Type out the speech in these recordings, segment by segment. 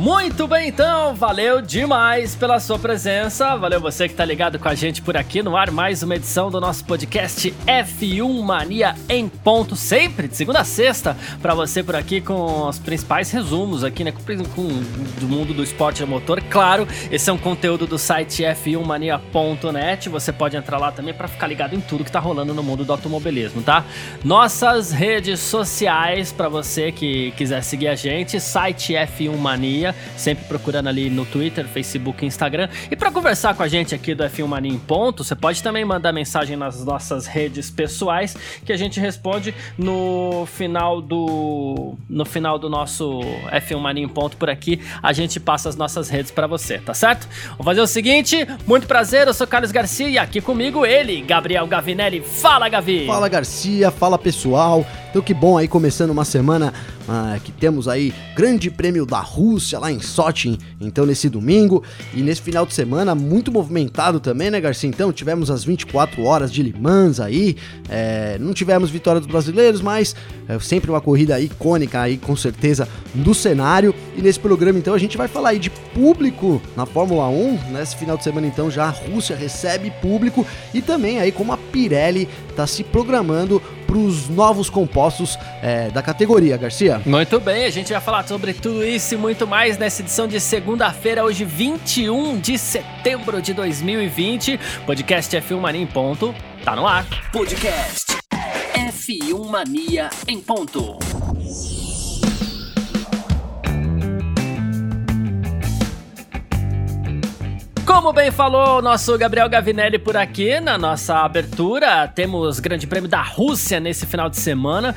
Muito bem, então, valeu demais pela sua presença. Valeu você que tá ligado com a gente por aqui no ar. Mais uma edição do nosso podcast F1 Mania em ponto, sempre de segunda a sexta, para você por aqui com os principais resumos aqui, né? Com, com, do mundo do esporte a motor. Claro, esse é um conteúdo do site f1mania.net. Você pode entrar lá também para ficar ligado em tudo que tá rolando no mundo do automobilismo, tá? Nossas redes sociais para você que quiser seguir a gente, site F1 Mania sempre procurando ali no Twitter, Facebook e Instagram. E para conversar com a gente aqui do F1 Mania em Ponto, você pode também mandar mensagem nas nossas redes pessoais que a gente responde no final do no final do nosso F1 Mania em Ponto por aqui. A gente passa as nossas redes para você, tá certo? Vou fazer o seguinte, muito prazer, eu sou Carlos Garcia e aqui comigo ele, Gabriel Gavinelli. Fala, Gavi! Fala, Garcia, fala pessoal. Então que bom aí começando uma semana ah, que temos aí Grande Prêmio da Rússia lá em Sochi, então nesse domingo. E nesse final de semana muito movimentado também, né, Garcia? Então tivemos as 24 horas de Le Mans aí, é, não tivemos vitória dos brasileiros, mas é sempre uma corrida icônica aí com certeza do cenário. E nesse programa então a gente vai falar aí de público na Fórmula 1, nesse final de semana então já a Rússia recebe público. E também aí como a Pirelli está se programando para os novos compostos é, da categoria, Garcia. Muito bem, a gente vai falar sobre tudo isso e muito mais nessa edição de segunda-feira, hoje 21 de setembro de 2020. Podcast F1 Mania em ponto, tá no ar. Podcast F1 Mania em ponto. Como bem falou nosso Gabriel Gavinelli por aqui na nossa abertura, temos Grande Prêmio da Rússia nesse final de semana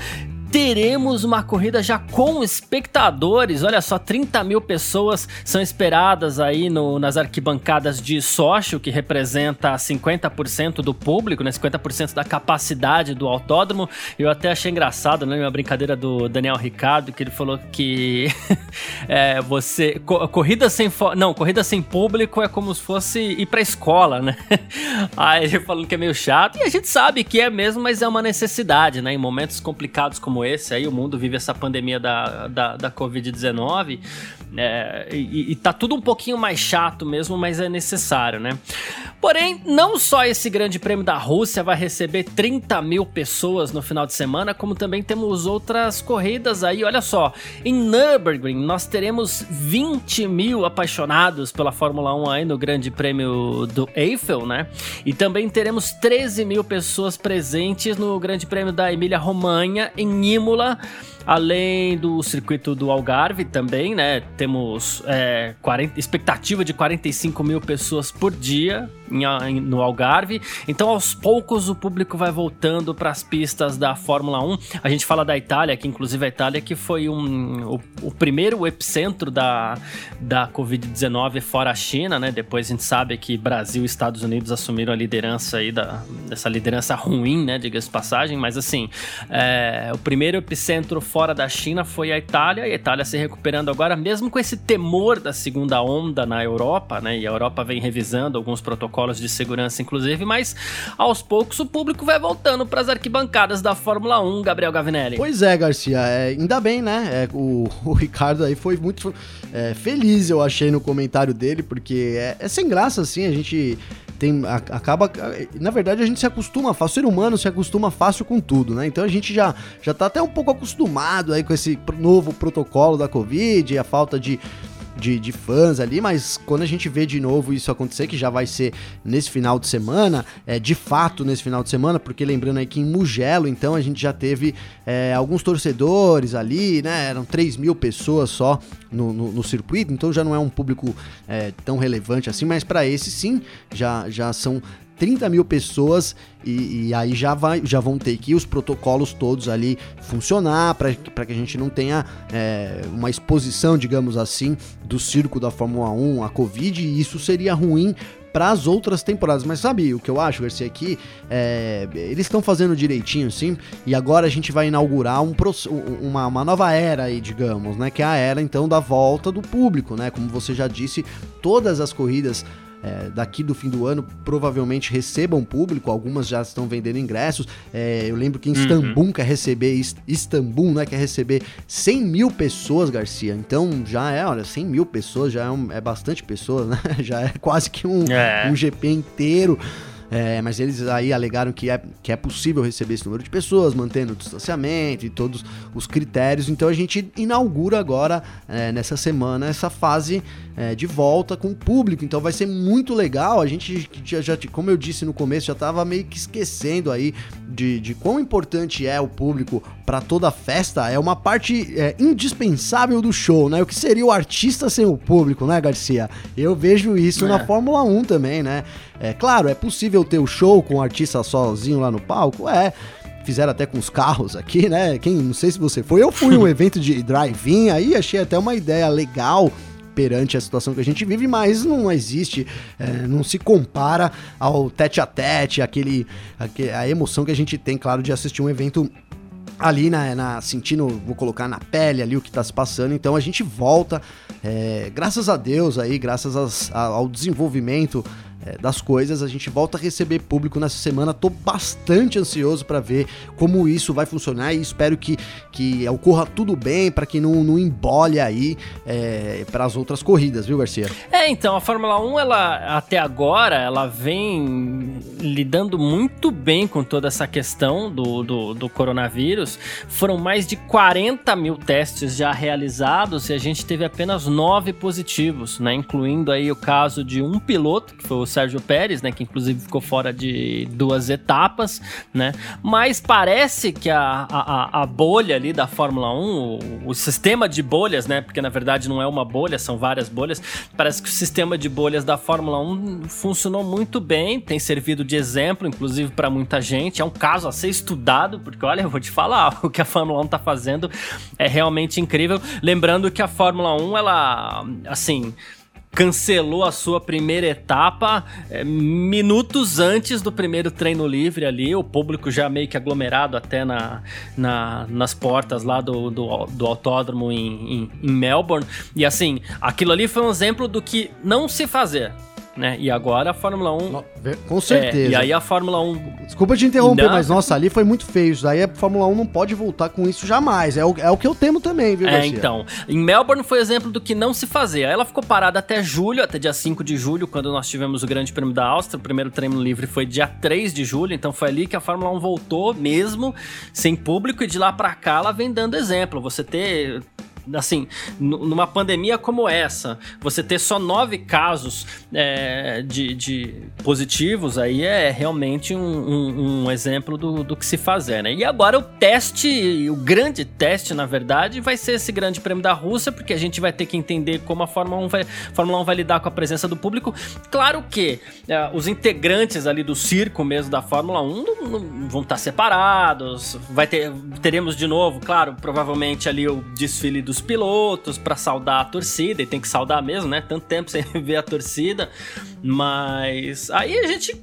teremos uma corrida já com espectadores. Olha só, 30 mil pessoas são esperadas aí no, nas arquibancadas de Sochi, que representa 50% do público, né? 50% da capacidade do autódromo. Eu até achei engraçado, né? Uma brincadeira do Daniel Ricardo, que ele falou que é, você. Co corrida sem. Não, corrida sem público é como se fosse ir pra escola, né? Aí ele falando que é meio chato, e a gente sabe que é mesmo, mas é uma necessidade, né? Em momentos complicados como esse aí, o mundo vive essa pandemia da, da, da Covid-19, é, e, e tá tudo um pouquinho mais chato mesmo, mas é necessário, né? Porém, não só esse grande prêmio da Rússia vai receber 30 mil pessoas no final de semana, como também temos outras corridas aí. Olha só, em Nürburgring nós teremos 20 mil apaixonados pela Fórmula 1 aí no grande prêmio do Eiffel, né? E também teremos 13 mil pessoas presentes no grande prêmio da Emília-Romanha em Imola. Além do circuito do Algarve também, né? Temos é, 40, expectativa de 45 mil pessoas por dia em, em, no Algarve. Então, aos poucos, o público vai voltando para as pistas da Fórmula 1. A gente fala da Itália, que inclusive a Itália que foi um, o, o primeiro epicentro da, da Covid-19 fora a China, né? Depois a gente sabe que Brasil e Estados Unidos assumiram a liderança aí da, dessa liderança ruim, né? Diga-se passagem, mas assim, é, o primeiro epicentro fora da China foi a Itália, e a Itália se recuperando agora, mesmo com esse temor da segunda onda na Europa, né? E a Europa vem revisando alguns protocolos de segurança, inclusive, mas aos poucos o público vai voltando para as arquibancadas da Fórmula 1, Gabriel Gavinelli. Pois é, Garcia, é, ainda bem, né? É, o, o, Ricardo aí foi muito é, feliz, eu achei, no comentário dele, porque é, é sem graça, assim, a gente tem, acaba. Na verdade, a gente se acostuma fácil, o ser humano se acostuma fácil com tudo, né? Então a gente já, já tá até um pouco acostumado aí com esse novo protocolo da Covid, a falta de de, de fãs ali, mas quando a gente vê de novo isso acontecer, que já vai ser nesse final de semana, é, de fato nesse final de semana, porque lembrando aí que em Mugello, então a gente já teve é, alguns torcedores ali, né? Eram 3 mil pessoas só no, no, no circuito, então já não é um público é, tão relevante assim, mas para esse sim, já, já são 30 mil pessoas e, e, aí já, vai, já vão ter que os protocolos todos ali funcionar para que a gente não tenha é, uma exposição, digamos assim, do circo da Fórmula 1 à Covid e isso seria ruim para as outras temporadas. Mas sabe o que eu acho, Garcia? Aqui é, eles estão fazendo direitinho, sim. E agora a gente vai inaugurar um, uma, uma nova era aí, digamos, né? Que é a era então da volta do público, né? Como você já disse, todas as corridas é, daqui do fim do ano provavelmente recebam público, algumas já estão vendendo ingressos. É, eu lembro que em uhum. Istambul quer receber Istambul, né, quer receber 100 mil pessoas, Garcia. Então já é, olha, 100 mil pessoas já é, um, é bastante pessoas, né? Já é quase que um, é. um GP inteiro. É, mas eles aí alegaram que é, que é possível receber esse número de pessoas, mantendo o distanciamento e todos os critérios. Então a gente inaugura agora, é, nessa semana, essa fase é, de volta com o público. Então vai ser muito legal. A gente já, já como eu disse no começo, já estava meio que esquecendo aí de, de quão importante é o público para toda a festa. É uma parte é, indispensável do show, né? O que seria o artista sem o público, né, Garcia? Eu vejo isso na é. Fórmula 1 também, né? É claro, é possível ter o show com o artista sozinho lá no palco? É fizeram até com os carros aqui, né? Quem não sei se você foi, eu fui um evento de drive-in aí, achei até uma ideia legal perante a situação que a gente vive, mas não existe, é, não se compara ao tete a tete, aquele, aquele, a emoção que a gente tem, claro, de assistir um evento ali na, na, sentindo, vou colocar na pele ali o que está se passando. Então a gente volta, é, graças a Deus aí, graças as, a, ao desenvolvimento é, das coisas. A gente volta a receber público nessa semana. Tô bastante ansioso para ver como isso vai funcionar e espero que, que ocorra tudo bem para que não, não embole aí é, para as outras corridas, viu, Garcia? É, então a Fórmula 1, ela até agora, ela vem lidando muito bem com toda essa questão do, do, do coronavírus. Foram mais de 40 mil testes já realizados e a gente teve apenas nove positivos, né? Incluindo aí o caso de um piloto, que foi o Sérgio Pérez, né, que inclusive ficou fora de duas etapas, né? Mas parece que a, a, a bolha ali da Fórmula 1, o, o, sistema de bolhas, né? Porque na verdade não é uma bolha, são várias bolhas. Parece que o sistema de bolhas da Fórmula 1 funcionou muito bem, tem servido de exemplo, inclusive para muita gente. É um caso a ser estudado, porque olha, eu vou te falar, o que a Fórmula 1 tá fazendo é realmente incrível. Lembrando que a Fórmula 1, ela, assim, cancelou a sua primeira etapa é, minutos antes do primeiro treino livre ali, o público já meio que aglomerado até na, na nas portas lá do, do, do autódromo em, em, em Melbourne. E assim, aquilo ali foi um exemplo do que não se fazer né? E agora a Fórmula 1. Com certeza. É, e aí a Fórmula 1. Desculpa te interromper, não, mas nossa, ali foi muito feio. Isso daí a Fórmula 1 não pode voltar com isso jamais. É o, é o que eu temo também, viu, É, Garcia? então. Em Melbourne foi exemplo do que não se fazia. Ela ficou parada até julho, até dia 5 de julho, quando nós tivemos o Grande Prêmio da Áustria. O primeiro treino livre foi dia 3 de julho, então foi ali que a Fórmula 1 voltou mesmo, sem público, e de lá para cá ela vem dando exemplo. Você ter assim, numa pandemia como essa, você ter só nove casos é, de, de, positivos aí é realmente um, um, um exemplo do, do, que se fazer, né? E agora o teste, o grande teste, na verdade, vai ser esse grande prêmio da Rússia, porque a gente vai ter que entender como a Fórmula 1 vai, Fórmula 1 vai lidar com a presença do público. Claro que é, os integrantes ali do circo mesmo da Fórmula 1 não, não vão estar separados, vai ter, teremos de novo, claro, provavelmente ali o desfile do dos pilotos para saudar a torcida, e tem que saudar mesmo, né? Tanto tempo sem ver a torcida. Mas aí a gente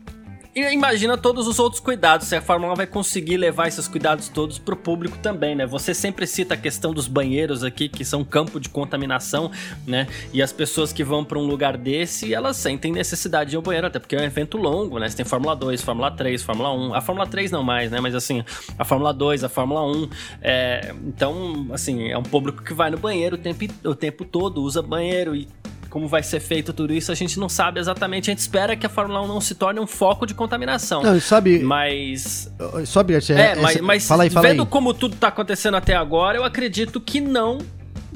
e imagina todos os outros cuidados, se a Fórmula 1 vai conseguir levar esses cuidados todos pro público também, né? Você sempre cita a questão dos banheiros aqui, que são campo de contaminação, né? E as pessoas que vão para um lugar desse, elas sentem necessidade de ir ao banheiro, até porque é um evento longo, né? Você tem Fórmula 2, Fórmula 3, Fórmula 1. A Fórmula 3 não mais, né? Mas assim, a Fórmula 2, a Fórmula 1. É... Então, assim, é um público que vai no banheiro o tempo, o tempo todo, usa banheiro e como vai ser feito tudo isso, a gente não sabe exatamente. A gente espera que a Fórmula 1 não se torne um foco de contaminação. Não, sabe. Mas. Sabe, é, é, mas, mas fala aí, fala vendo aí. como tudo tá acontecendo até agora, eu acredito que não.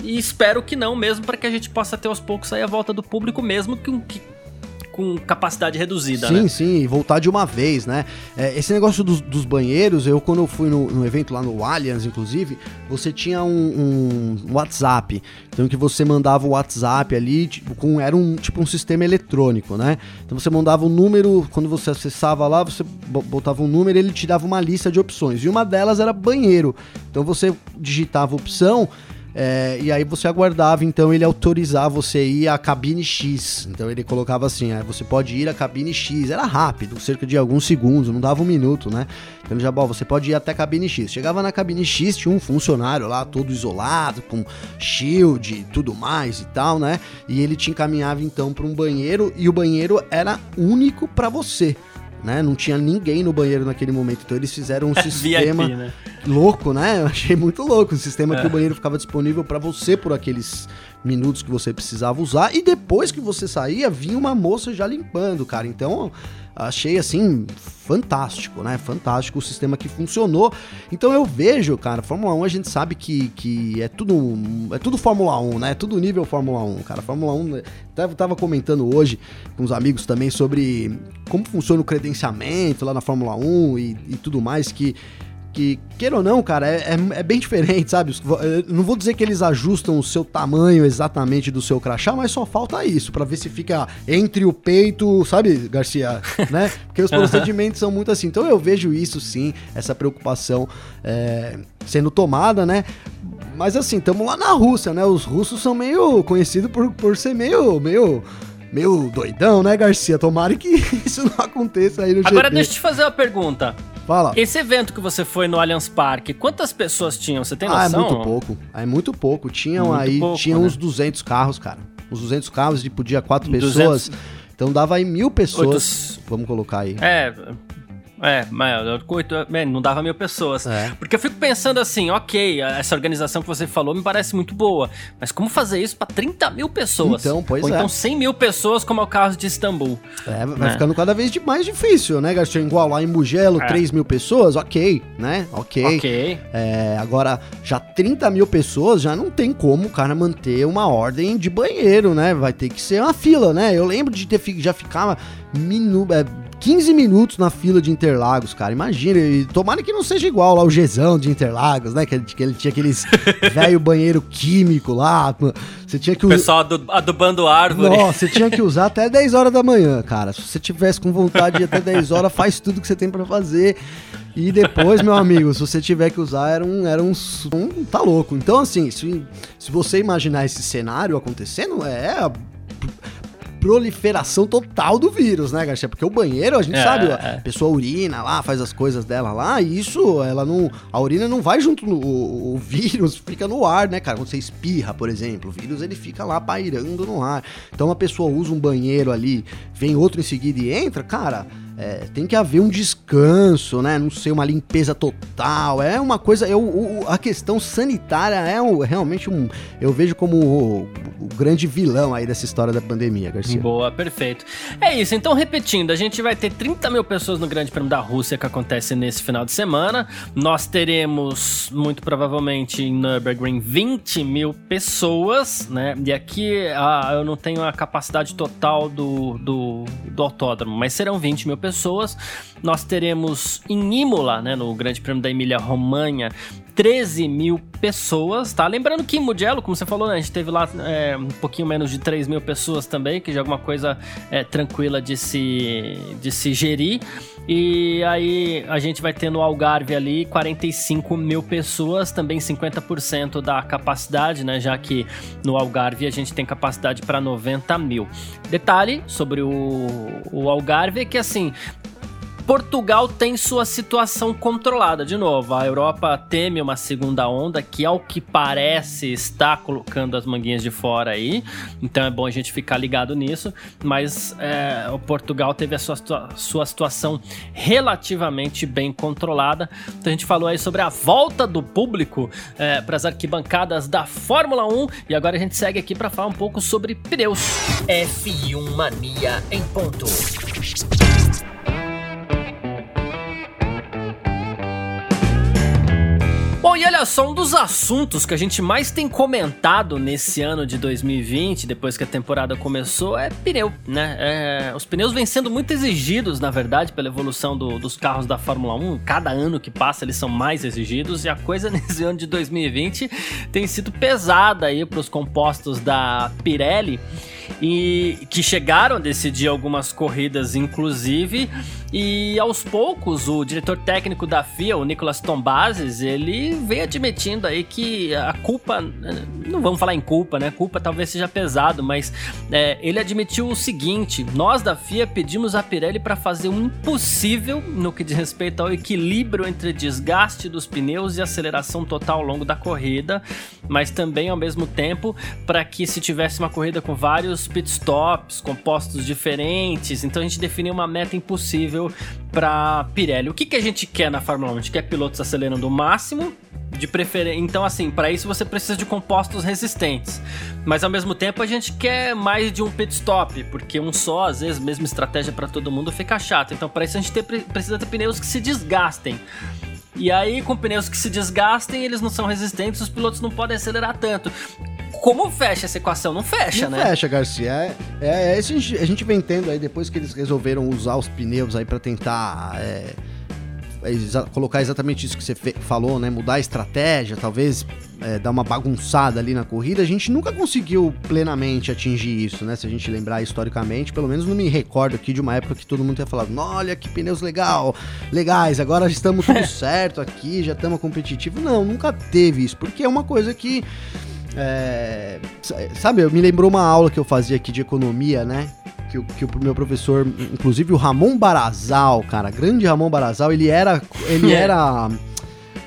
E espero que não mesmo, para que a gente possa ter aos poucos aí a volta do público mesmo, que, que com capacidade reduzida, sim, né? Sim, e voltar de uma vez, né? É, esse negócio dos, dos, banheiros, eu quando eu fui no, no, evento lá no Allianz, inclusive, você tinha um, um, WhatsApp. Então que você mandava o WhatsApp ali, tipo, com, era um tipo um sistema eletrônico, né? Então você mandava um número, quando você acessava lá, você botava um número, ele te dava uma lista de opções. E uma delas era banheiro. Então você digitava opção É, e aí você aguardava, então ele autorizar você ir à cabine X. Então ele colocava assim: ah, você pode ir à cabine X. Era rápido, cerca de alguns segundos, não dava um minuto, né? Então ele já, bom, você pode ir até a cabine X. Chegava na cabine X, tinha um funcionário lá todo isolado, com shield e tudo mais e tal, né? E ele te encaminhava então para um banheiro e o banheiro era único para você né? Não tinha ninguém no banheiro naquele momento. Então eles fizeram um sistema VIP, né? Louco, né? Eu achei muito louco. Um sistema é. que o banheiro ficava disponível para você por aqueles minutos que você precisava usar. E depois que você saía, vinha uma moça já limpando, cara. Então achei assim fantástico, né? Fantástico o sistema que funcionou. Então eu vejo, cara, Fórmula 1 a gente sabe que, que é tudo é tudo Fórmula 1, né? É tudo nível Fórmula 1, cara. Fórmula 1, tava, tava comentando hoje com os amigos também sobre como funciona o credenciamento lá na Fórmula 1 e, e tudo mais que que, queira ou não, cara, é, é, é, bem diferente, sabe? Não vou dizer que eles ajustam o seu tamanho exatamente do seu crachá, mas só falta isso, para ver se fica entre o peito, sabe, Garcia? né? Porque os procedimentos são muito assim. Então eu vejo isso sim, essa preocupação é, sendo tomada, né? Mas assim, estamos lá na Rússia, né? Os russos são meio conhecidos por, por ser meio, meio meio doidão, né, Garcia? Tomara que isso não aconteça aí no Agora GP. deixa eu te fazer uma pergunta. Fala. Esse evento que você foi no Allianz Parque, quantas pessoas tinham? Você tem noção? Ah, é muito pouco. É muito pouco. Tinham muito aí, pouco, tinham né? uns 200 carros, cara. Uns 200 carros e podia quatro 200... pessoas. Então dava aí mil pessoas. Oito... Vamos colocar aí. É, é, mas não dava mil pessoas. É. Porque eu fico pensando assim, ok, essa organização que você falou me parece muito boa, mas como fazer isso para 30 mil pessoas? Então, pois Ou é. então 100 mil pessoas, como é o caso de Istambul. É, vai né? ficando cada vez mais difícil, né, Garcia? Igual lá em Mugello, é. 3 mil pessoas, ok, né? Ok. Ok. É, agora, já 30 mil pessoas, já não tem como o cara manter uma ordem de banheiro, né? Vai ter que ser uma fila, né? Eu lembro de ter já ficava minu, é, 15 minutos na fila de Interlagos, cara. Imagina, e tomara que não seja igual lá o Gezão de Interlagos, né? Que, que ele tinha aqueles velho banheiro químico lá. Você tinha que usar. Pessoal adubando árvore. Nossa, você tinha que usar até 10 horas da manhã, cara. Se você tivesse com vontade de ir até 10 horas, faz tudo que você tem para fazer. E depois, meu amigo, se você tiver que usar, era um. Era um, um tá louco. Então, assim, se, se você imaginar esse cenário acontecendo, é proliferação total do vírus, né, Garcia? Porque o banheiro, a gente é, sabe, é. a pessoa urina lá, faz as coisas dela lá, e isso, ela não. A urina não vai junto no. O, o vírus fica no ar, né, cara? Quando você espirra, por exemplo, o vírus ele fica lá pairando no ar. Então uma pessoa usa um banheiro ali, vem outro em seguida e entra, cara é, tem que haver um descanso, né? Não sei, uma limpeza total. É uma coisa. Eu, o, a questão sanitária é realmente um. Eu vejo como o, o, grande vilão aí dessa história da pandemia, Garcia. Boa, perfeito. É isso, então repetindo, a gente vai ter 30 mil pessoas no Grande Prêmio da Rússia que acontece nesse final de semana. Nós teremos, muito provavelmente, em Nürburgring 20 mil pessoas, né? E aqui ah, eu não tenho a capacidade total do, do, do autódromo, mas serão 20 mil pessoas. Nós teremos em Imola, né, no Grande Prêmio da Emília-Romanha, 13 mil pessoas, tá? Lembrando que em Mugello, como você falou, né, a gente teve lá é, um pouquinho menos de 3 mil pessoas também, que já é alguma coisa é, tranquila de se, de se gerir. E aí a gente vai ter no Algarve ali 45 mil pessoas, também 50% da capacidade, né? Já que no Algarve a gente tem capacidade para 90 mil. Detalhe sobre o, o Algarve é que assim Portugal tem sua situação controlada. De novo, a Europa teme uma segunda onda que, ao que parece, está colocando as manguinhas de fora aí. Então é bom a gente ficar ligado nisso. Mas é, o Portugal teve a sua, sua situação relativamente bem controlada. Então a gente falou aí sobre a volta do público é, para as arquibancadas da Fórmula 1. E agora a gente segue aqui para falar um pouco sobre pneus. F1 Mania em ponto. Bom, e olha só, um dos assuntos que a gente mais tem comentado nesse ano de 2020, depois que a temporada começou, é pneu, né? É, os pneus vêm sendo muito exigidos, na verdade, pela evolução do, dos carros da Fórmula 1. Cada ano que passa, eles são mais exigidos, e a coisa nesse ano de 2020 tem sido pesada aí para os compostos da Pirelli. E que chegaram a decidir algumas corridas, inclusive. E aos poucos, o diretor técnico da FIA, o Nicolas Tombazes, ele veio admitindo aí que a culpa, não vamos falar em culpa, né? Culpa talvez seja pesado, mas é, ele admitiu o seguinte: nós da FIA pedimos a Pirelli para fazer o impossível no que diz respeito ao equilíbrio entre desgaste dos pneus e aceleração total ao longo da corrida, mas também ao mesmo tempo para que se tivesse uma corrida com vários pitstops, compostos diferentes, então a gente definiu uma meta impossível para Pirelli. O que, que a gente quer na Fórmula 1? A gente quer pilotos acelerando o máximo, de preferência. Então, assim, para isso você precisa de compostos resistentes. Mas ao mesmo tempo a gente quer mais de um pit stop, porque um só, às vezes, mesma estratégia para todo mundo fica chato. Então, para isso a gente ter, precisa ter pneus que se desgastem. E aí, com pneus que se desgastem, eles não são resistentes, os pilotos não podem acelerar tanto como fecha essa equação? Não fecha, não né? fecha, Garcia. É, é, é isso a gente, a gente vem tendo aí, depois que eles resolveram usar os pneus aí para tentar é, é, exa colocar exatamente isso que você falou, né? Mudar a estratégia, talvez é, dar uma bagunçada ali na corrida, a gente nunca conseguiu plenamente atingir isso, né? Se a gente lembrar historicamente, pelo menos não me recordo aqui de uma época que todo mundo tinha falado, olha que pneus legal, legais, agora estamos tudo certo aqui, já estamos competitivos. Não, nunca teve isso, porque é uma coisa que é, sabe, me lembrou uma aula que eu fazia aqui de economia, né? Que, que o meu professor, inclusive o Ramon Barazal, cara, grande Ramon Barazal, ele era. Ele é. era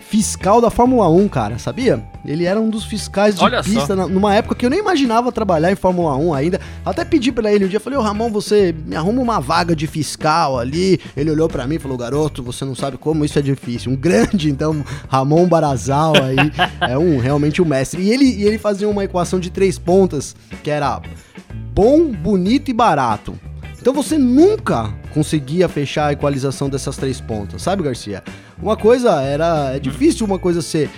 fiscal da Fórmula 1, cara, sabia? Ele era um dos fiscais de Olha pista na, numa época que eu nem imaginava trabalhar em Fórmula 1 ainda. Até pedi para ele um dia, falei: "Ô Ramon, você me arruma uma vaga de fiscal ali". Ele olhou para mim e falou: "Garoto, você não sabe como isso é difícil". Um grande, então, Ramon Barazal aí, é um realmente um mestre. E ele e ele fazia uma equação de três pontas, que era bom, bonito e barato. Então você nunca conseguia fechar a equalização dessas três pontas, sabe, Garcia? Uma coisa era. É difícil uma coisa ser.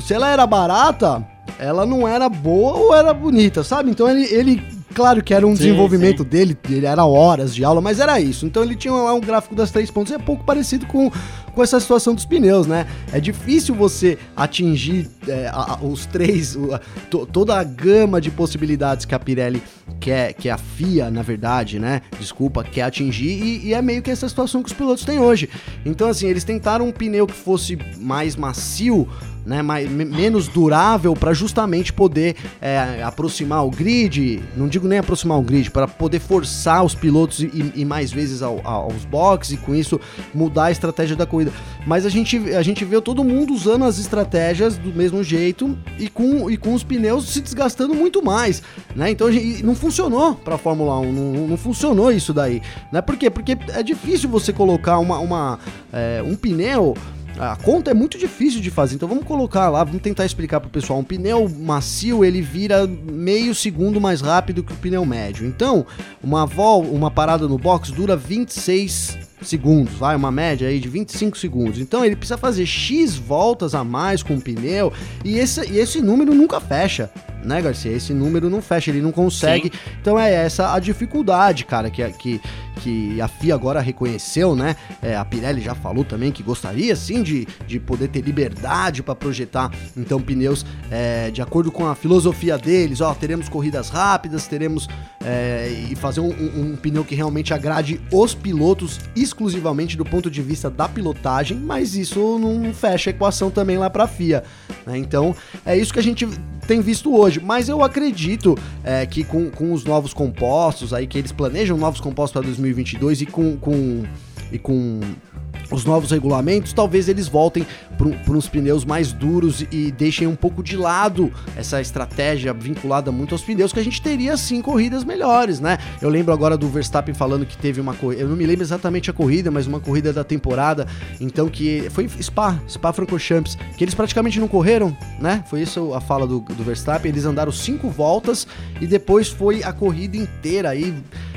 Se ela era barata, ela não era boa ou era bonita, sabe? Então ele, ele claro que era um sim, desenvolvimento sim. dele, ele era horas de aula, mas era isso. Então ele tinha lá um gráfico das três pontas, é pouco parecido com, com essa situação dos pneus, né? É difícil você atingir é, a, os três, a, to, toda a gama de possibilidades que a Pirelli quer, que a FIA, na verdade, né? Desculpa, quer atingir, e, e é meio que essa situação que os pilotos têm hoje. Então, assim, eles tentaram um pneu que fosse mais macio né, mais, menos durável para justamente poder é, aproximar o grid, não digo nem aproximar o grid, para poder forçar os pilotos e, e mais vezes ao, aos boxes e com isso mudar a estratégia da corrida. Mas a gente, a gente vê todo mundo usando as estratégias do mesmo jeito e com, e com os pneus se desgastando muito mais, né? Então não funcionou para a Fórmula 1, não, não, funcionou isso daí, né? Por quê? Porque é difícil você colocar uma, uma é, um pneu a conta é muito difícil de fazer, então vamos colocar lá, vamos tentar explicar pro pessoal. Um pneu macio, ele vira meio segundo mais rápido que o pneu médio. Então, uma vol, uma parada no box dura 26 segundos, vai, uma média aí de 25 segundos. Então ele precisa fazer X voltas a mais com o pneu e esse, e esse número nunca fecha né, Garcia? Esse número não fecha, ele não consegue. Sim. Então é essa a dificuldade, cara, que, que, que a FIA agora reconheceu, né? É, a Pirelli já falou também que gostaria sim de, de poder ter liberdade para projetar então pneus é, de acordo com a filosofia deles. Ó, teremos corridas rápidas, teremos é, e fazer um, um, um pneu que realmente agrade os pilotos exclusivamente do ponto de vista da pilotagem, mas isso não fecha a equação também lá para a FIA. Né? Então é isso que a gente tem visto hoje. Mas eu acredito é, que com, com os novos compostos aí, que eles planejam novos compostos para 2022 e com, com, e com os novos regulamentos, talvez eles voltem para uns pneus mais duros e deixem um pouco de lado essa estratégia vinculada muito aos pneus, que a gente teria sim corridas melhores, né? Eu lembro agora do Verstappen falando que teve uma corrida, eu não me lembro exatamente a corrida, mas uma corrida da temporada, então que foi Spa, Spa Francorchamps, que eles praticamente não correram, né? Foi isso a fala do, do Verstappen, eles andaram cinco voltas e depois foi a corrida inteira aí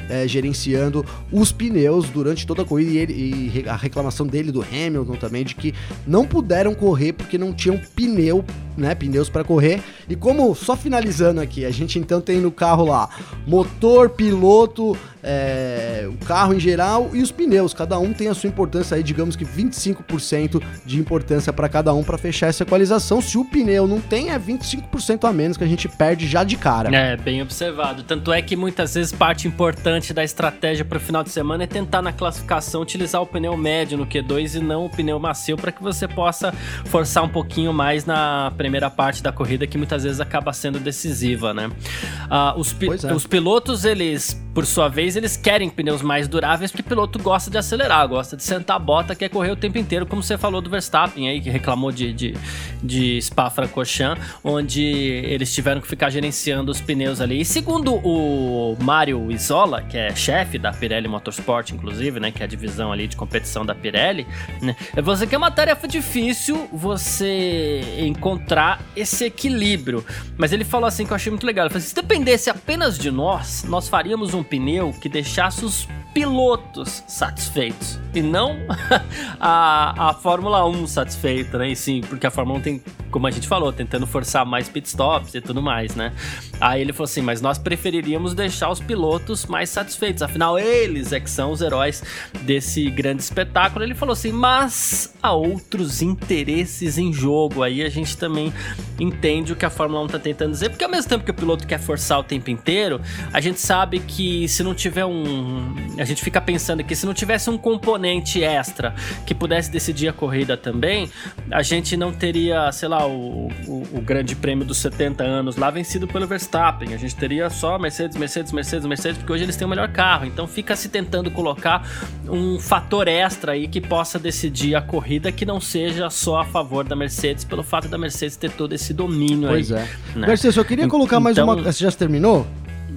é, gerenciando os pneus durante toda a corrida e, ele, e a reclamação dele do Hamilton também de que não puderam correr porque não tinham pneu, né, pneus para correr. E como só finalizando aqui, a gente então tem no carro lá motor, piloto, é, o carro em geral e os pneus. Cada um tem a sua importância aí, digamos que 25% de importância para cada um para fechar essa equalização. Se o pneu não tem, é 25% a menos que a gente perde já de cara. É, bem observado. Tanto é que muitas vezes parte importante da estratégia para o final de semana é tentar na classificação utilizar o pneu médio no Q2 e não o pneu macio para que você possa forçar um pouquinho mais na primeira parte da corrida que muitas vezes acaba sendo decisiva, né? Ah, os, pi é. os pilotos, eles, por sua vez, eles querem pneus mais duráveis porque o piloto gosta de acelerar, gosta de sentar a bota, quer correr o tempo inteiro, como você falou do Verstappen aí, que reclamou de, de, de Spa-Francorchamps, onde eles tiveram que ficar gerenciando os pneus ali. E segundo o Mário Isola, que é chefe da Pirelli Motorsport, inclusive, né, que é a divisão ali de competição da Pirelli, né, você que é uma tarefa difícil você encontrar esse equilíbrio. Mas ele falou assim que eu achei muito legal, ele falou assim, se dependesse apenas de nós, nós faríamos um pneu que deixasse os pilotos satisfeitos e não a, a Fórmula 1 satisfeita, né? E sim, porque a Fórmula 1 tem, como a gente falou, tentando forçar mais pitstops e tudo mais, né? Aí ele falou assim: mas nós preferiríamos deixar os pilotos mais satisfeitos, afinal, eles é que são os heróis desse grande espetáculo. Ele falou assim: mas há outros interesses em jogo. Aí a gente também entende o que a Fórmula 1 tá tentando dizer, porque ao mesmo tempo que o piloto quer forçar o tempo inteiro, a gente sabe que se não tiver um a gente fica pensando que se não tivesse um componente extra que pudesse decidir a corrida também, a gente não teria, sei lá, o, o, o grande prêmio dos 70 anos lá vencido pelo Verstappen. A gente teria só Mercedes, Mercedes, Mercedes, Mercedes, porque hoje eles têm o melhor carro. Então fica se tentando colocar um fator extra aí que possa decidir a corrida que não seja só a favor da Mercedes, pelo fato da Mercedes ter todo esse domínio pois aí. Pois é. Né? Mercedes, eu queria colocar então, mais uma. Você já terminou?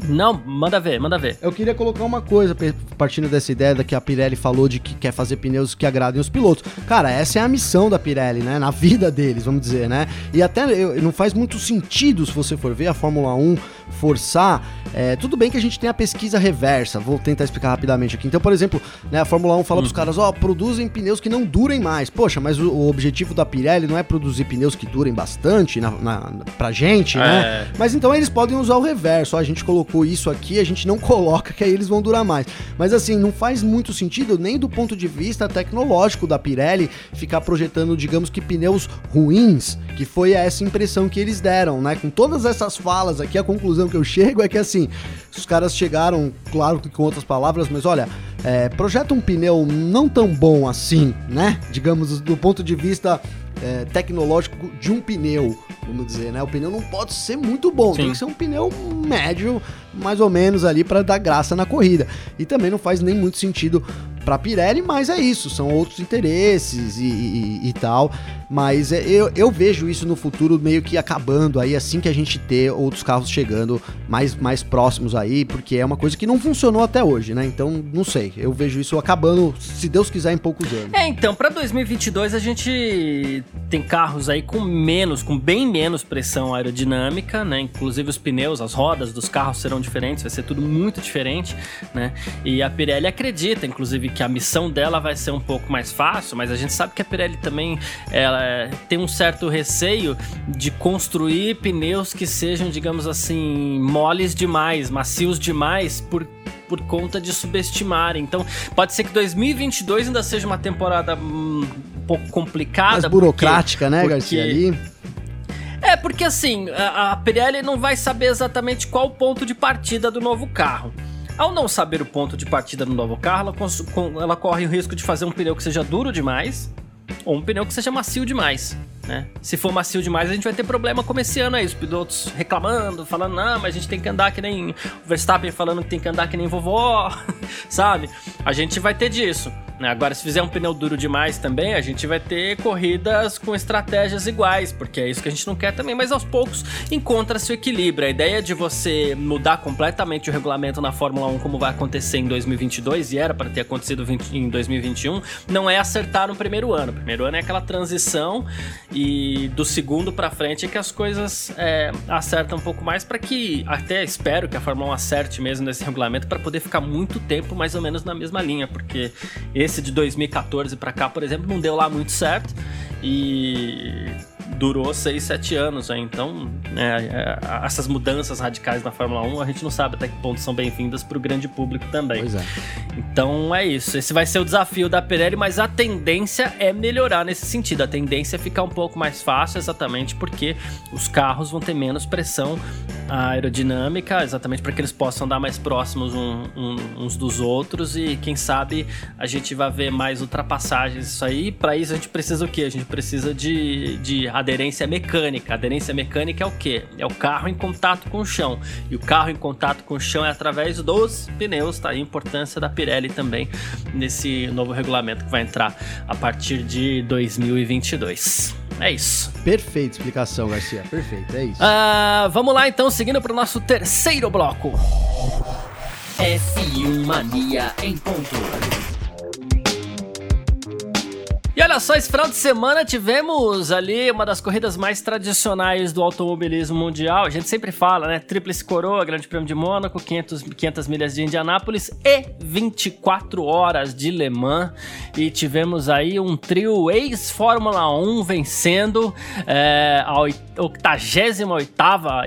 Não, manda ver, manda ver. Eu queria colocar uma coisa, partindo dessa ideia da que a Pirelli falou de que quer fazer pneus que agradem os pilotos. Cara, essa é a missão da Pirelli, né? Na vida deles, vamos dizer, né? E até não faz muito sentido, se você for ver a Fórmula 1 forçar. É, tudo bem que a gente tem a pesquisa reversa, vou tentar explicar rapidamente aqui. Então, por exemplo, né, a Fórmula 1 fala hum. pros caras, ó, oh, produzem pneus que não durem mais. Poxa, mas o, o, objetivo da Pirelli não é produzir pneus que durem bastante na, na, pra gente, né? é. né? Mas então eles podem usar o reverso. Ó, a gente colocou isso aqui, a gente não coloca que aí eles vão durar mais. Mas assim, não faz muito sentido nem do ponto de vista tecnológico da Pirelli ficar projetando, digamos que pneus ruins, que foi essa impressão que eles deram, né? Com todas essas falas aqui, a conclusão que eu chego é que assim, os caras chegaram, claro que com outras palavras, mas olha, é, projeta um pneu não tão bom assim, né? Digamos, do ponto de vista é, tecnológico de um pneu, vamos dizer, né? O pneu não pode ser muito bom, Sim. tem que ser um pneu médio, mais ou menos ali para dar graça na corrida. E também não faz nem muito sentido para Pirelli, mas é isso, são outros interesses e, e, e tal. Mas é, eu, eu vejo isso no futuro meio que acabando aí, assim que a gente ter outros carros chegando mais, mais próximos aí, porque é uma coisa que não funcionou até hoje, né? Então, não sei, eu vejo isso acabando, se Deus quiser, em poucos anos. É, então, para 2022 a gente tem carros aí com menos, com bem menos pressão aerodinâmica, né? Inclusive os pneus, as rodas dos carros serão diferentes, vai ser tudo muito diferente, né? E a Pirelli acredita, inclusive, que a missão dela vai ser um pouco mais fácil, mas a gente sabe que a Pirelli também ela tem um certo receio de construir pneus que sejam, digamos assim, moles demais, macios demais, por por conta de subestimarem. Então, pode ser que 2022 ainda seja uma temporada hum, um pouco complicada. Mais burocrática, porque, né, porque... Garcia? Ali. É, porque assim, a, Pirelli não vai saber exatamente qual o ponto de partida do novo carro. Ao não saber o ponto de partida do novo carro, ela, ela corre o risco de fazer um pneu que seja duro demais ou um pneu que seja macio demais. Né? Se for macio demais, a gente vai ter problema como esse ano aí. Os pilotos reclamando, falando, não, mas a gente tem que andar que nem. O Verstappen falando que tem que andar que nem vovó, sabe? A gente vai ter disso. Né? Agora, se fizer um pneu duro demais também, a gente vai ter corridas com estratégias iguais, porque é isso que a gente não quer também, mas aos poucos encontra-se o equilíbrio. A ideia de você mudar completamente o regulamento na Fórmula 1, como vai acontecer em 2022, e era para ter acontecido em 2021, não é acertar no primeiro ano. O primeiro ano é aquela transição, e do segundo para frente é que as coisas é, acertam um pouco mais, para que até espero que a Fórmula 1 acerte mesmo nesse regulamento, para poder ficar muito tempo mais ou menos na mesma linha, porque esse de 2014 para cá, por exemplo, não deu lá muito certo. E durou 6, 7 anos, né? Então, né, é, essas mudanças radicais na Fórmula 1, a gente não sabe até que ponto são bem-vindas para o grande público também. Pois é. Então é isso. Esse vai ser o desafio da Pirelli, mas a tendência é melhorar nesse sentido. A tendência é ficar um pouco mais fácil, exatamente porque os carros vão ter menos pressão aerodinâmica, exatamente para que eles possam andar mais próximos um, um, uns dos outros e quem sabe a gente vai ver mais ultrapassagens isso aí. Para isso a gente precisa o quê? A gente precisa de, de aderência mecânica. Aderência mecânica é o quê? É o carro em contato com o chão. E o carro em contato com o chão é através dos pneus, tá? a importância da Pirelli também nesse novo regulamento que vai entrar a partir de 2022. É isso. Perfeita explicação, Garcia. Perfeito, é isso. Uh, vamos lá então, seguindo para o nosso terceiro bloco. F1 Mania em ponto. E olha só, esse final de semana tivemos ali uma das corridas mais tradicionais do automobilismo mundial. A gente sempre fala, né? Tríplice Coroa, Grande Prêmio de Mônaco, 500, 500 milhas de Indianápolis e 24 horas de Le Mans. E tivemos aí um trio ex-Fórmula 1 vencendo é, a 88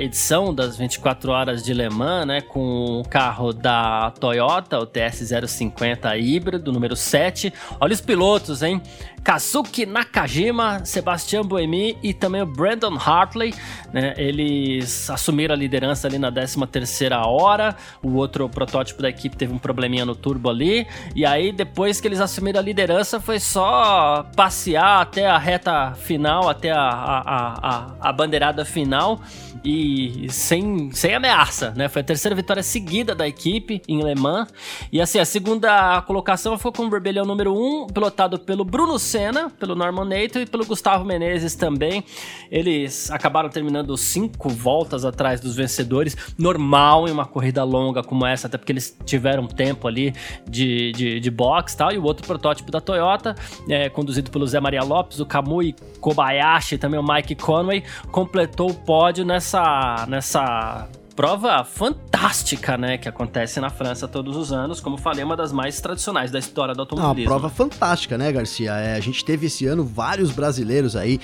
edição das 24 horas de Le Mans, né? Com o carro da Toyota, o TS050 híbrido, número 7. Olha os pilotos, hein? Kazuki Nakajima, Sebastian Buemi e também o Brandon Hartley, né? Eles assumiram a liderança ali na 13 terceira hora, o outro protótipo da equipe teve um probleminha no turbo ali, e aí depois que eles assumiram a liderança foi só passear até a reta final, até a, a, a, a bandeirada final, e sem, sem ameaça, né? Foi a terceira vitória seguida da equipe em Le Mans. E assim, a segunda colocação foi com o Rebelião número 1, pilotado pelo Bruno Senna, pelo Norman Nato e pelo Gustavo Menezes também. Eles acabaram terminando cinco voltas atrás dos vencedores, normal em uma corrida longa como essa, até porque eles tiveram tempo ali de, de, de box e tal. E o outro protótipo da Toyota, é, conduzido pelo Zé Maria Lopes, o Kamui Kobayashi, também o Mike Conway, completou o pódio nessa, nessa prova fantástica, né, que acontece na França todos os anos, como falei, uma das mais tradicionais da história do automobilismo. Uma prova fantástica, né, Garcia? É, a gente teve esse ano vários brasileiros aí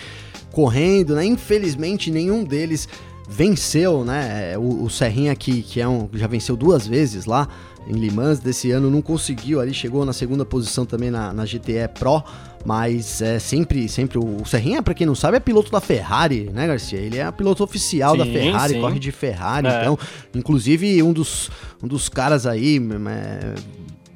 correndo, né? Infelizmente nenhum deles venceu, né? É, o, o Serrinha aqui, que é um, já venceu duas vezes lá em Le Mans desse ano, não conseguiu ali, chegou na segunda posição também na, na GTE Pro, mas é sempre, sempre o Serrinha, para quem não sabe, é piloto da Ferrari, né, Garcia? Ele é piloto oficial sim, da Ferrari, sim. corre de Ferrari, é. então, inclusive um dos, um dos caras aí é,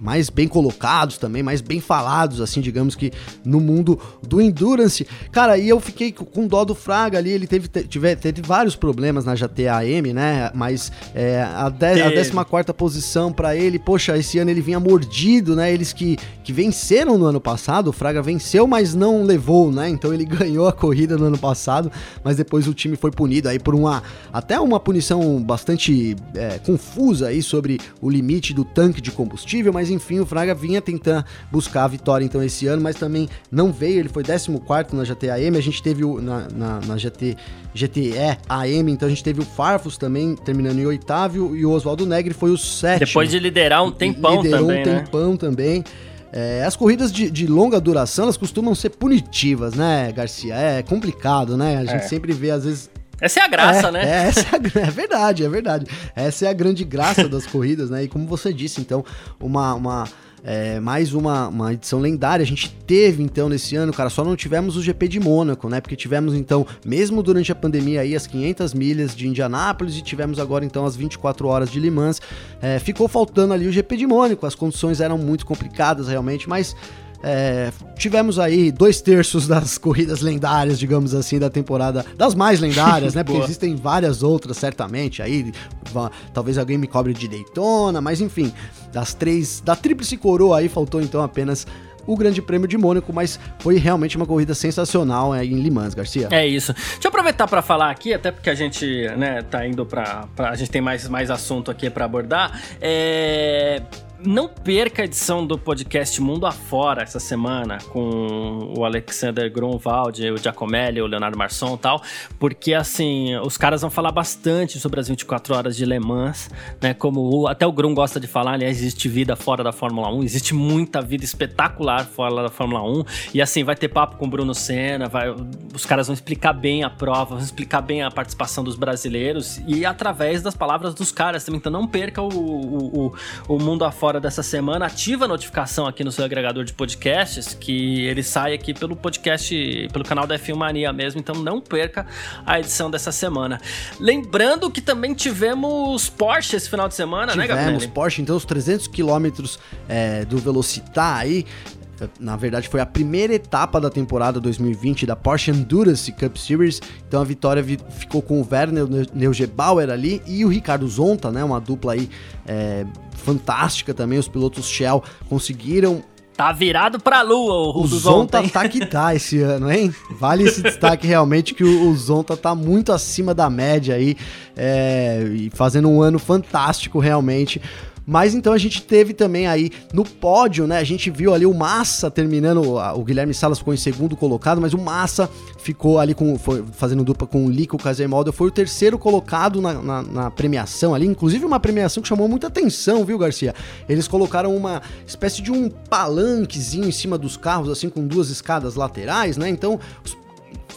mais bem colocados também, mais bem falados, assim, digamos que no mundo do Endurance. Cara, e eu fiquei com dó do Fraga ali, ele teve, teve, teve vários problemas na GTAM, né? Mas é, a, de, a 14 posição para ele, poxa, esse ano ele vinha mordido, né? Eles que, que venceram no ano passado, o Fraga venceu, mas não levou, né? Então ele ganhou a corrida no ano passado, mas depois o time foi punido aí por uma, até uma punição bastante é, confusa aí sobre o limite do tanque de combustível, mas enfim, o Fraga vinha tentando buscar a vitória então esse ano, mas também não veio, ele foi 14 na GTAM, a gente teve o, na, na, na GT, GTE AM, então a gente teve o Farfus também terminando em oitavo e o Oswaldo Negri foi o sétimo. Depois de liderar um tempão Liderou também, um né? tempão também. É, as corridas de, de, longa duração, elas costumam ser punitivas, né, Garcia? É complicado, né? A gente é. sempre vê, às vezes, essa é a graça, é, né? É, essa é, a, é, verdade, é verdade. Essa é a grande graça das corridas, né? E como você disse, então, uma, uma é, mais uma, uma edição lendária. A gente teve então nesse ano, cara, só não tivemos o GP de Mônaco, né? Porque tivemos então, mesmo durante a pandemia aí, as 500 milhas de Indianápolis e tivemos agora então as 24 horas de Le Mans. É, ficou faltando ali o GP de Mônaco, as condições eram muito complicadas realmente, mas é, tivemos aí dois terços das corridas lendárias, digamos assim, da temporada, das mais lendárias, né? Porque existem várias outras, certamente. Aí talvez alguém me cobre de Daytona, mas enfim, das três, da tríplice coroa aí faltou então apenas o Grande Prêmio de Mônaco, mas foi realmente uma corrida sensacional é, em Le Mans, Garcia. É isso. Deixa eu aproveitar para falar aqui, até porque a gente, né, tá indo para a gente tem mais, mais assunto aqui para abordar. É não perca a edição do podcast Mundo Afora essa semana com o Alexander Grunwald, o Giacomelli, o Leonardo Marçom e tal, porque assim, os caras vão falar bastante sobre as 24 horas de Le Mans, né? Como o, até o Grun gosta de falar, aliás, existe vida fora da Fórmula 1, existe muita vida espetacular fora da Fórmula 1, e assim, vai ter papo com o Bruno Senna, vai, os caras vão explicar bem a prova, vão explicar bem a participação dos brasileiros e através das palavras dos caras também, então não perca o, o, o, o Mundo Afora hora dessa semana, ativa a notificação aqui no seu agregador de podcasts, que ele sai aqui pelo podcast, pelo canal da F1 Mania mesmo, então não perca a edição dessa semana. Lembrando que também tivemos Porsche esse final de semana, tivemos né, Gabriel? Tivemos Porsche, então os 300 quilômetros é, do Velocitar aí, na verdade, foi a primeira etapa da temporada 2020 da Porsche Endurance Cup Series. Então a vitória ficou com o Werner Neugebauer ali e o Ricardo Zonta, né? Uma dupla aí é, fantástica também. Os pilotos Shell conseguiram Tá virado pra lua o, o Zonta tá que tá esse ano, hein? Vale esse destaque realmente que o, o Zonta tá muito acima da média aí é, e fazendo um ano fantástico realmente. Mas então a gente teve também aí no pódio, né? A gente viu ali o Massa terminando, o Guilherme Salas ficou em segundo colocado, mas o Massa ficou ali com, foi, fazendo dupla com o Lico Casemoldo, foi o terceiro colocado na, na, na, premiação ali, inclusive uma premiação que chamou muita atenção, viu, Garcia? Eles colocaram uma espécie de um palanquezinho em cima dos carros, assim, com duas escadas laterais, né? Então, os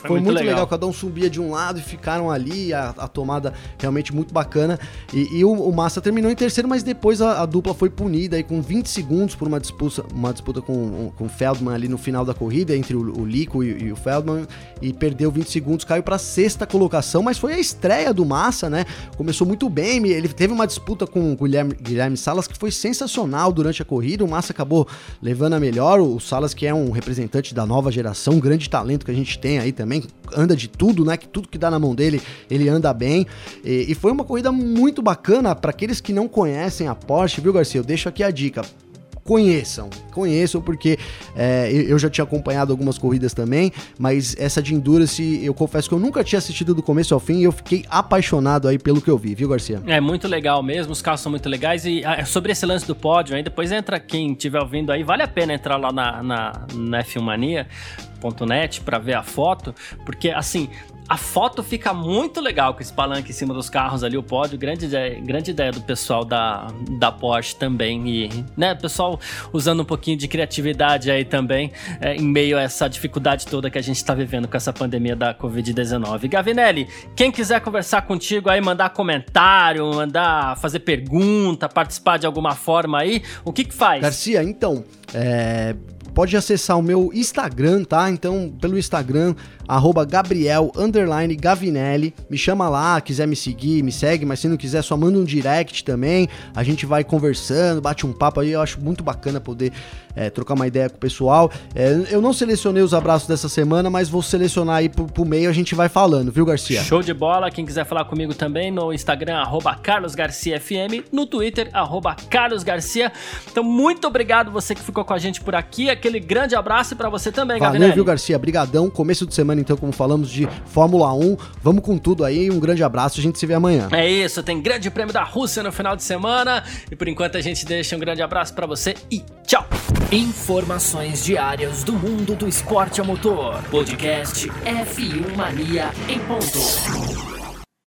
foi, muito, muito legal. legal. cada um subia de um lado e ficaram ali, a, a tomada realmente muito bacana. E, e o, o, Massa terminou em terceiro, mas depois a, a, dupla foi punida aí com 20 segundos por uma disputa, uma disputa com, com o Feldman ali no final da corrida, entre o, o Lico e, e, o Feldman, e perdeu 20 segundos, caiu para sexta colocação, mas foi a estreia do Massa, né? Começou muito bem, ele teve uma disputa com o Guilherme, Guilherme Salas que foi sensacional durante a corrida, o Massa acabou levando a melhor, o Salas que é um representante da nova geração, um grande talento que a gente tem aí também também anda de tudo, né? Que tudo que dá na mão dele, ele anda bem. E, e foi uma corrida muito bacana para aqueles que não conhecem a Porsche, viu, Garcia? Eu deixo aqui a dica conheçam, conheçam, porque é, eu já tinha acompanhado algumas corridas também, mas essa de Endurance, eu confesso que eu nunca tinha assistido do começo ao fim e eu fiquei apaixonado aí pelo que eu vi, viu, Garcia? É muito legal mesmo, os carros são muito legais e ah, sobre esse lance do pódio, aí depois entra quem estiver ouvindo aí, vale a pena entrar lá na, na, na F1 Mania, net para ver a foto, porque assim, a foto fica muito legal com esse palanque em cima dos carros ali, o pódio. Grande ideia, grande ideia do pessoal da, da Porsche também. E, né, pessoal usando um pouquinho de criatividade aí também, é, em meio a essa dificuldade toda que a gente está vivendo com essa pandemia da Covid-19. Gavinelli, quem quiser conversar contigo aí, mandar comentário, mandar fazer pergunta, participar de alguma forma aí, o que que faz? Garcia, então, é, pode acessar o meu Instagram, tá? Então, pelo Instagram, arroba Gabriel Gavinelli. Me chama lá, quiser me seguir, me segue, mas se não quiser, só manda um direct também. A gente vai conversando, bate um papo aí. Eu acho muito bacana poder é, trocar uma ideia com o pessoal. É, eu não selecionei os abraços dessa semana, mas vou selecionar aí pro, pro meio, a gente vai falando, viu, Garcia? Show de bola. Quem quiser falar comigo também no Instagram, arroba carlosgarciafm, no Twitter, arroba carlosgarcia. Então, muito obrigado você que ficou com a gente por aqui. Aquele grande abraço para você também, Valeu, Gavinelli. viu, Garcia? Brigadão. Começo de semana então, como falamos de Fórmula 1. Vamos com tudo aí. Um grande abraço. A gente se vê amanhã. É isso. Tem Grande Prêmio da Rússia no final de semana. E por enquanto a gente deixa um grande abraço para você e tchau. Informações diárias do mundo do esporte a motor. Podcast F1 Mania em ponto.